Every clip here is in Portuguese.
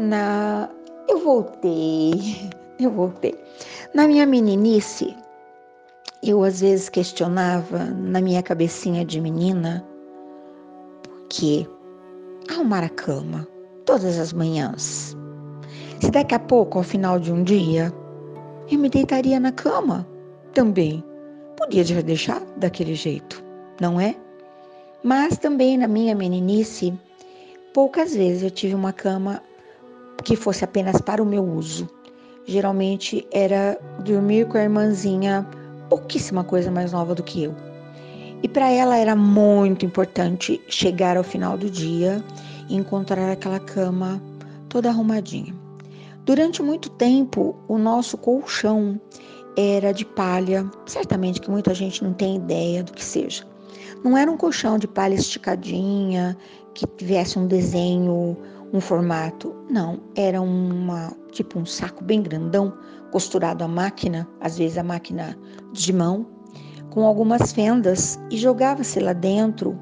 na eu voltei, eu voltei. Na minha meninice, eu às vezes questionava na minha cabecinha de menina por que arrumar a cama todas as manhãs. Se daqui a pouco, ao final de um dia, eu me deitaria na cama também, podia deixar daquele jeito, não é? Mas também na minha meninice, poucas vezes eu tive uma cama que fosse apenas para o meu uso. Geralmente era dormir com a irmãzinha, pouquíssima coisa mais nova do que eu. E para ela era muito importante chegar ao final do dia e encontrar aquela cama toda arrumadinha. Durante muito tempo, o nosso colchão era de palha, certamente que muita gente não tem ideia do que seja. Não era um colchão de palha esticadinha, que tivesse um desenho um formato. Não, era uma tipo um saco bem grandão, costurado à máquina, às vezes a máquina de mão, com algumas fendas e jogava-se lá dentro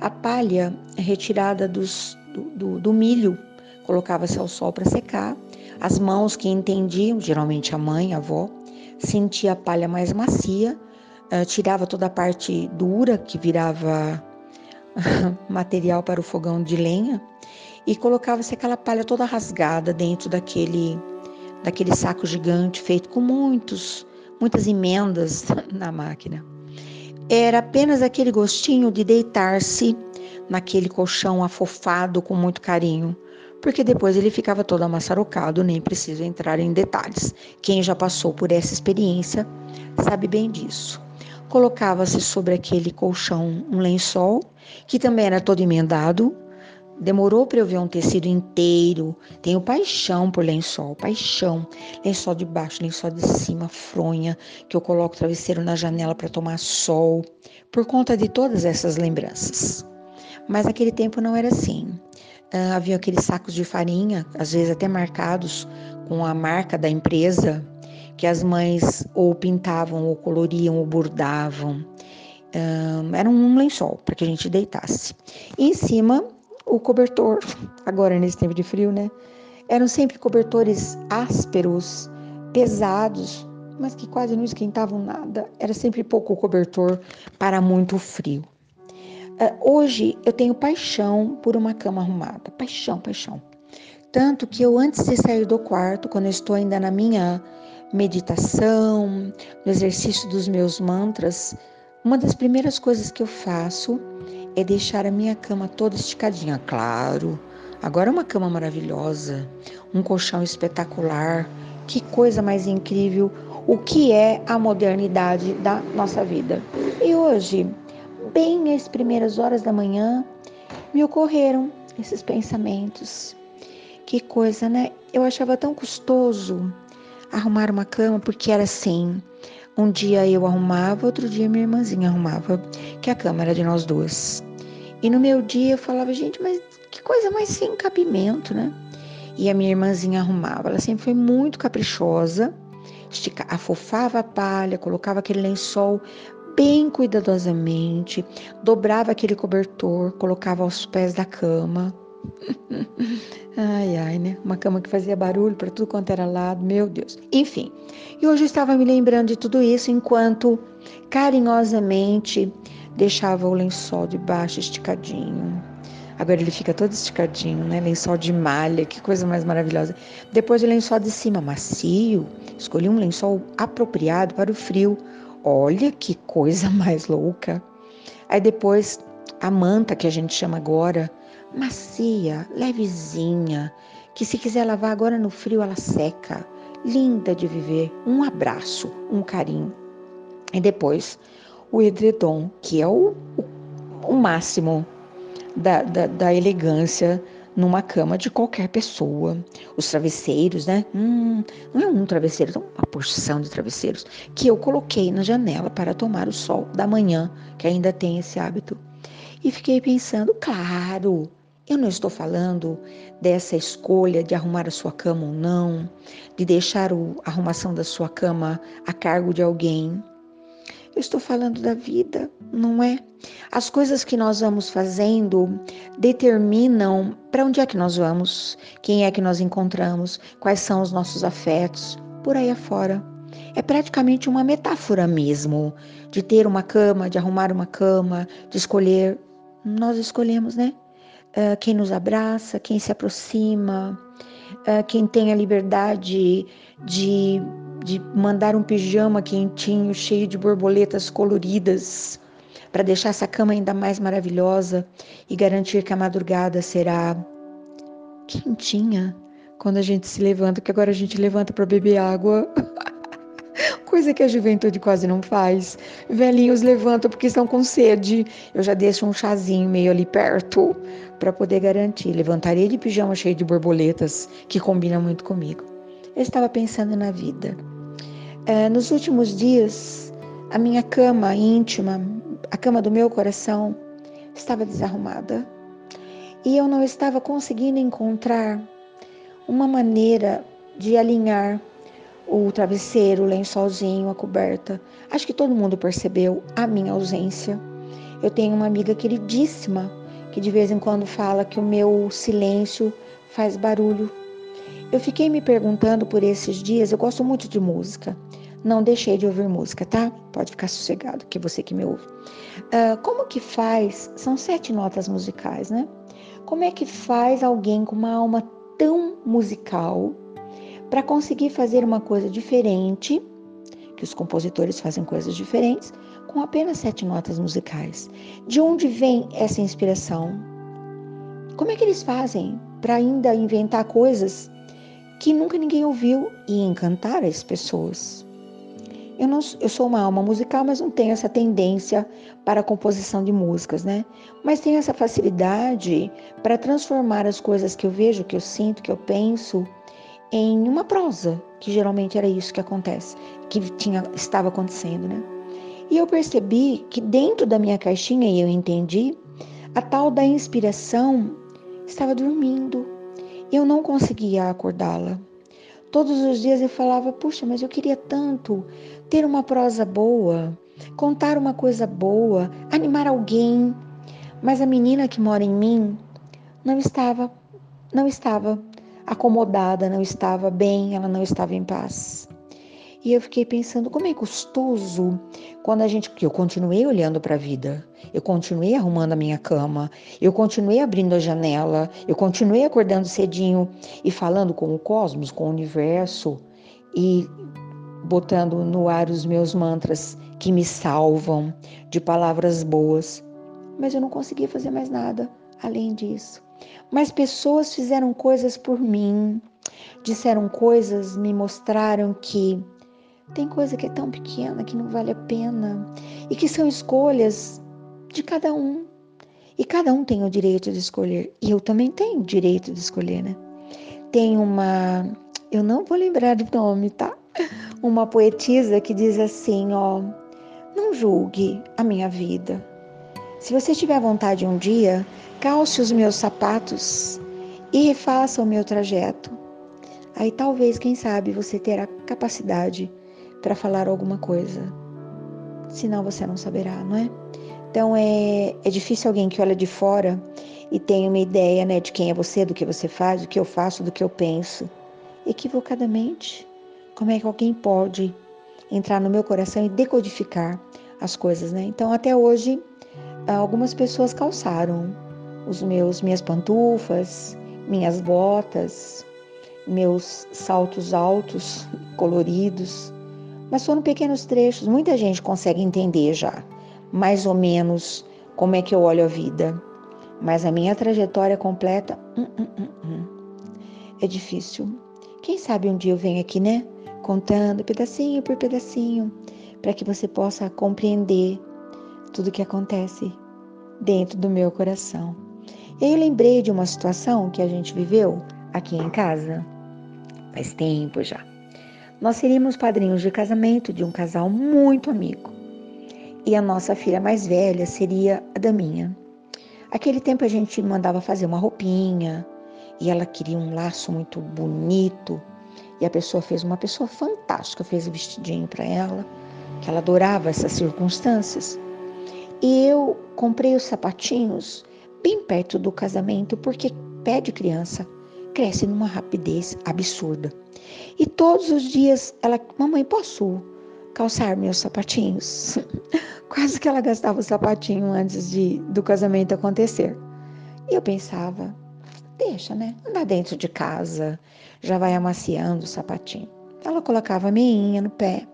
a palha retirada dos, do, do, do milho, colocava-se ao sol para secar. As mãos que entendiam, geralmente a mãe, a avó, sentia a palha mais macia, uh, tirava toda a parte dura que virava material para o fogão de lenha e colocava-se aquela palha toda rasgada dentro daquele daquele saco gigante feito com muitos muitas emendas na máquina. Era apenas aquele gostinho de deitar-se naquele colchão afofado com muito carinho, porque depois ele ficava todo amassarocado, nem preciso entrar em detalhes. Quem já passou por essa experiência sabe bem disso. Colocava-se sobre aquele colchão um lençol, que também era todo emendado, Demorou para eu ver um tecido inteiro. Tenho paixão por lençol, paixão. Lençol de baixo, lençol de cima, fronha, que eu coloco travesseiro na janela para tomar sol, por conta de todas essas lembranças. Mas naquele tempo não era assim. Uh, havia aqueles sacos de farinha, às vezes até marcados com a marca da empresa, que as mães ou pintavam, ou coloriam, ou bordavam. Uh, era um lençol para que a gente deitasse. E em cima o cobertor, agora nesse tempo de frio, né? Eram sempre cobertores ásperos, pesados, mas que quase não esquentavam nada. Era sempre pouco cobertor para muito frio. Uh, hoje eu tenho paixão por uma cama arrumada, paixão, paixão. Tanto que eu, antes de sair do quarto, quando eu estou ainda na minha meditação, no exercício dos meus mantras, uma das primeiras coisas que eu faço é deixar a minha cama toda esticadinha, claro. Agora é uma cama maravilhosa, um colchão espetacular. Que coisa mais incrível! O que é a modernidade da nossa vida? E hoje, bem às primeiras horas da manhã, me ocorreram esses pensamentos. Que coisa, né? Eu achava tão custoso arrumar uma cama porque era assim. Um dia eu arrumava, outro dia minha irmãzinha arrumava, que a cama era de nós duas. E no meu dia eu falava, gente, mas que coisa mais sem cabimento, né? E a minha irmãzinha arrumava. Ela sempre foi muito caprichosa, estica, afofava a palha, colocava aquele lençol bem cuidadosamente, dobrava aquele cobertor, colocava aos pés da cama. ai, ai, né? Uma cama que fazia barulho para tudo quanto era lado, meu Deus. Enfim, e hoje eu estava me lembrando de tudo isso enquanto carinhosamente deixava o lençol de baixo esticadinho. Agora ele fica todo esticadinho, né? Lençol de malha, que coisa mais maravilhosa. Depois o lençol de cima, macio. Escolhi um lençol apropriado para o frio. Olha que coisa mais louca. Aí depois a manta que a gente chama agora, macia, levezinha, que se quiser lavar agora no frio ela seca. Linda de viver. Um abraço, um carinho. E depois o edredom, que é o, o, o máximo da, da, da, elegância numa cama de qualquer pessoa. Os travesseiros, né? Hum, não é um travesseiro, é uma porção de travesseiros que eu coloquei na janela para tomar o sol da manhã, que ainda tem esse hábito. E fiquei pensando, claro, eu não estou falando dessa escolha de arrumar a sua cama ou não, de deixar a arrumação da sua cama a cargo de alguém. Eu estou falando da vida, não é? As coisas que nós vamos fazendo determinam para onde é que nós vamos, quem é que nós encontramos, quais são os nossos afetos, por aí afora. É praticamente uma metáfora mesmo de ter uma cama, de arrumar uma cama, de escolher. Nós escolhemos, né? Uh, quem nos abraça, quem se aproxima, uh, quem tem a liberdade de de mandar um pijama quentinho, cheio de borboletas coloridas, para deixar essa cama ainda mais maravilhosa e garantir que a madrugada será quentinha quando a gente se levanta, que agora a gente levanta para beber água. Coisa que a juventude quase não faz. Velhinhos levantam porque estão com sede. Eu já deixo um chazinho meio ali perto para poder garantir. Levantaria de pijama cheio de borboletas, que combina muito comigo. Eu estava pensando na vida. É, nos últimos dias, a minha cama íntima, a cama do meu coração, estava desarrumada e eu não estava conseguindo encontrar uma maneira de alinhar o travesseiro, o lençolzinho, a coberta. Acho que todo mundo percebeu a minha ausência. Eu tenho uma amiga queridíssima que de vez em quando fala que o meu silêncio faz barulho. Eu fiquei me perguntando por esses dias, eu gosto muito de música. Não deixei de ouvir música, tá? Pode ficar sossegado, que você que me ouve. Uh, como que faz? São sete notas musicais, né? Como é que faz alguém com uma alma tão musical para conseguir fazer uma coisa diferente, que os compositores fazem coisas diferentes, com apenas sete notas musicais? De onde vem essa inspiração? Como é que eles fazem para ainda inventar coisas que nunca ninguém ouviu e encantar as pessoas? Eu, não, eu sou uma alma musical, mas não tenho essa tendência para a composição de músicas, né? Mas tenho essa facilidade para transformar as coisas que eu vejo, que eu sinto, que eu penso, em uma prosa, que geralmente era isso que acontece, que tinha, estava acontecendo, né? E eu percebi que dentro da minha caixinha, e eu entendi, a tal da inspiração estava dormindo. Eu não conseguia acordá-la. Todos os dias eu falava, puxa, mas eu queria tanto ter uma prosa boa, contar uma coisa boa, animar alguém. Mas a menina que mora em mim não estava, não estava acomodada, não estava bem, ela não estava em paz. E eu fiquei pensando como é gostoso quando a gente. eu continuei olhando para a vida, eu continuei arrumando a minha cama, eu continuei abrindo a janela, eu continuei acordando cedinho e falando com o cosmos, com o universo e botando no ar os meus mantras que me salvam de palavras boas. Mas eu não conseguia fazer mais nada além disso. Mas pessoas fizeram coisas por mim, disseram coisas, me mostraram que tem coisa que é tão pequena que não vale a pena e que são escolhas de cada um. E cada um tem o direito de escolher. E eu também tenho o direito de escolher, né? Tem uma. Eu não vou lembrar do nome, tá? Uma poetisa que diz assim: ó, não julgue a minha vida. Se você tiver vontade um dia, calce os meus sapatos e refaça o meu trajeto. Aí talvez, quem sabe, você terá capacidade para falar alguma coisa. Senão você não saberá, não é? Então é, é difícil alguém que olha de fora e tem uma ideia né, de quem é você, do que você faz, do que eu faço, do que eu penso. Equivocadamente. Como é que alguém pode entrar no meu coração e decodificar as coisas, né? Então até hoje algumas pessoas calçaram os meus minhas pantufas, minhas botas, meus saltos altos coloridos, mas foram pequenos trechos, muita gente consegue entender já, mais ou menos como é que eu olho a vida. Mas a minha trajetória completa, hum, hum, hum, hum. é difícil. Quem sabe um dia eu venho aqui, né? Contando pedacinho por pedacinho, para que você possa compreender tudo que acontece dentro do meu coração. E aí eu lembrei de uma situação que a gente viveu aqui em casa, faz tempo já. Nós seríamos padrinhos de casamento de um casal muito amigo. E a nossa filha mais velha seria a Daminha. Aquele tempo a gente mandava fazer uma roupinha e ela queria um laço muito bonito. E a pessoa fez uma pessoa fantástica, fez o vestidinho para ela. que ela adorava essas circunstâncias. E eu comprei os sapatinhos bem perto do casamento, porque pé de criança cresce numa rapidez absurda. E todos os dias ela, mamãe, posso calçar meus sapatinhos? Quase que ela gastava o sapatinho antes de, do casamento acontecer. E eu pensava, deixa, né? Andar dentro de casa, já vai amaciando o sapatinho. Ela colocava a meinha no pé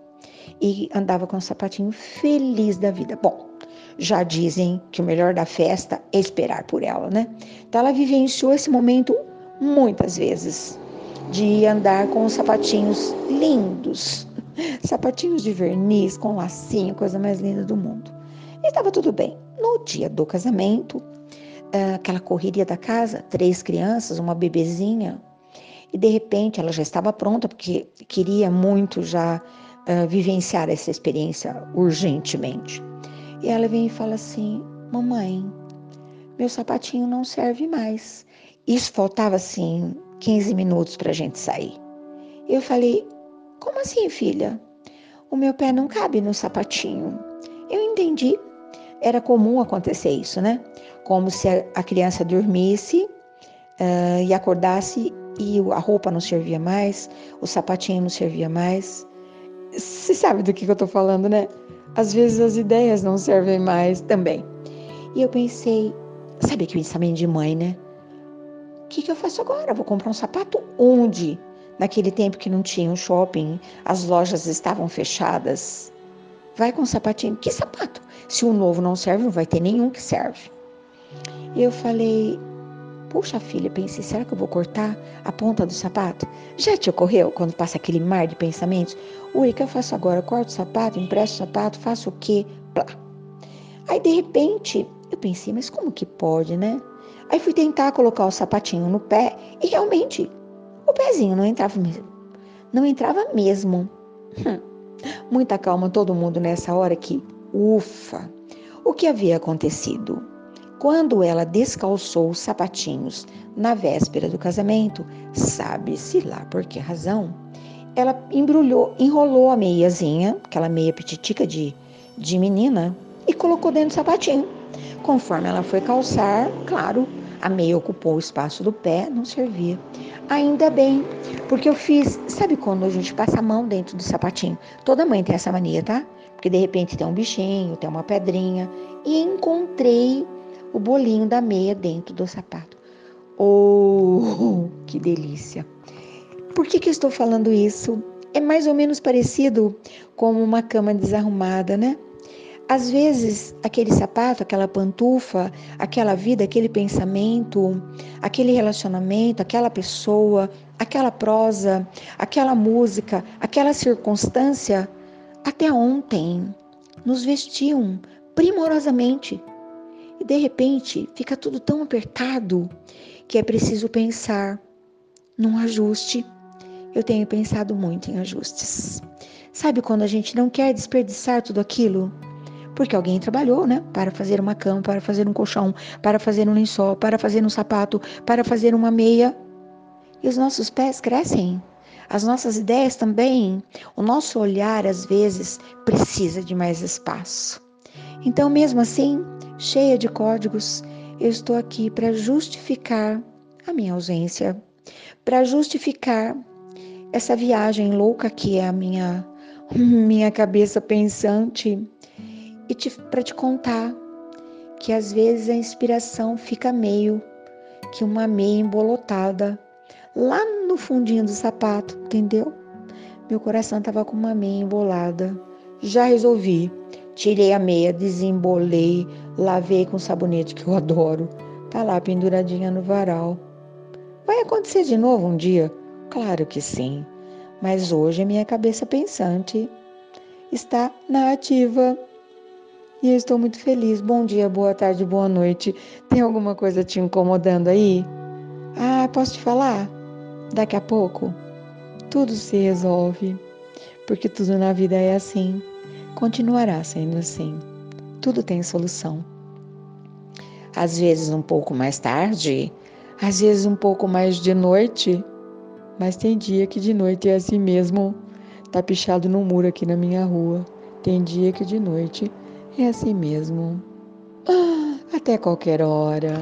e andava com o sapatinho feliz da vida. Bom, já dizem que o melhor da festa é esperar por ela, né? Então ela vivenciou esse momento muitas vezes de andar com os sapatinhos lindos, sapatinhos de verniz com lacinho, coisa mais linda do mundo. E estava tudo bem. No dia do casamento, ah, aquela correria da casa, três crianças, uma bebezinha, e de repente ela já estava pronta porque queria muito já uh, vivenciar essa experiência urgentemente. E ela vem e fala assim: Mamãe, meu sapatinho não serve mais. Isso faltava assim 15 minutos para a gente sair. Eu falei: Como assim, filha? O meu pé não cabe no sapatinho. Eu entendi. Era comum acontecer isso, né? Como se a criança dormisse uh, e acordasse e a roupa não servia mais, o sapatinho não servia mais. Você sabe do que, que eu estou falando, né? Às vezes as ideias não servem mais também. E eu pensei, sabe que pensamento de mãe, né? Que, que eu faço agora? Vou comprar um sapato onde? Naquele tempo que não tinha um shopping, as lojas estavam fechadas. Vai com um sapatinho. Que sapato? Se o novo não serve, não vai ter nenhum que serve. Eu falei, puxa filha, pensei, será que eu vou cortar a ponta do sapato? Já te ocorreu quando passa aquele mar de pensamentos? Ui, o que eu faço agora? Corto o sapato, empresto o sapato, faço o quê? Plá. Aí, de repente, eu pensei, mas como que pode, né? Aí fui tentar colocar o sapatinho no pé e realmente o pezinho não entrava mesmo. Não entrava mesmo. Hum. Muita calma todo mundo nessa hora que, ufa, o que havia acontecido? Quando ela descalçou os sapatinhos na véspera do casamento, sabe-se lá por que razão, ela embrulhou, enrolou a meiazinha, aquela meia petitica de, de menina, e colocou dentro do sapatinho. Conforme ela foi calçar, claro, a meia ocupou o espaço do pé, não servia. Ainda bem, porque eu fiz, sabe quando a gente passa a mão dentro do sapatinho? Toda mãe tem essa mania, tá? Porque de repente tem um bichinho, tem uma pedrinha, e encontrei o bolinho da meia dentro do sapato. Oh, que delícia! Por que, que eu estou falando isso? É mais ou menos parecido com uma cama desarrumada, né? Às vezes, aquele sapato, aquela pantufa, aquela vida, aquele pensamento, aquele relacionamento, aquela pessoa, aquela prosa, aquela música, aquela circunstância, até ontem nos vestiam primorosamente. E de repente fica tudo tão apertado que é preciso pensar num ajuste eu tenho pensado muito em ajustes. Sabe quando a gente não quer desperdiçar tudo aquilo? Porque alguém trabalhou, né? Para fazer uma cama, para fazer um colchão, para fazer um lençol, para fazer um sapato, para fazer uma meia. E os nossos pés crescem. As nossas ideias também. O nosso olhar, às vezes, precisa de mais espaço. Então, mesmo assim, cheia de códigos, eu estou aqui para justificar a minha ausência, para justificar essa viagem louca que é a minha minha cabeça pensante e para te contar que às vezes a inspiração fica meio que uma meia embolotada lá no fundinho do sapato, entendeu? Meu coração estava com uma meia embolada. Já resolvi. Tirei a meia, desembolei, lavei com sabonete que eu adoro. Tá lá penduradinha no varal. Vai acontecer de novo um dia? Claro que sim, mas hoje a minha cabeça pensante está na ativa. E eu estou muito feliz. Bom dia, boa tarde, boa noite. Tem alguma coisa te incomodando aí? Ah, posso te falar? Daqui a pouco tudo se resolve, porque tudo na vida é assim. Continuará sendo assim. Tudo tem solução. Às vezes um pouco mais tarde, às vezes um pouco mais de noite, mas tem dia que de noite é assim mesmo, tá pichado no muro aqui na minha rua. Tem dia que de noite é assim mesmo. Ah, até qualquer hora.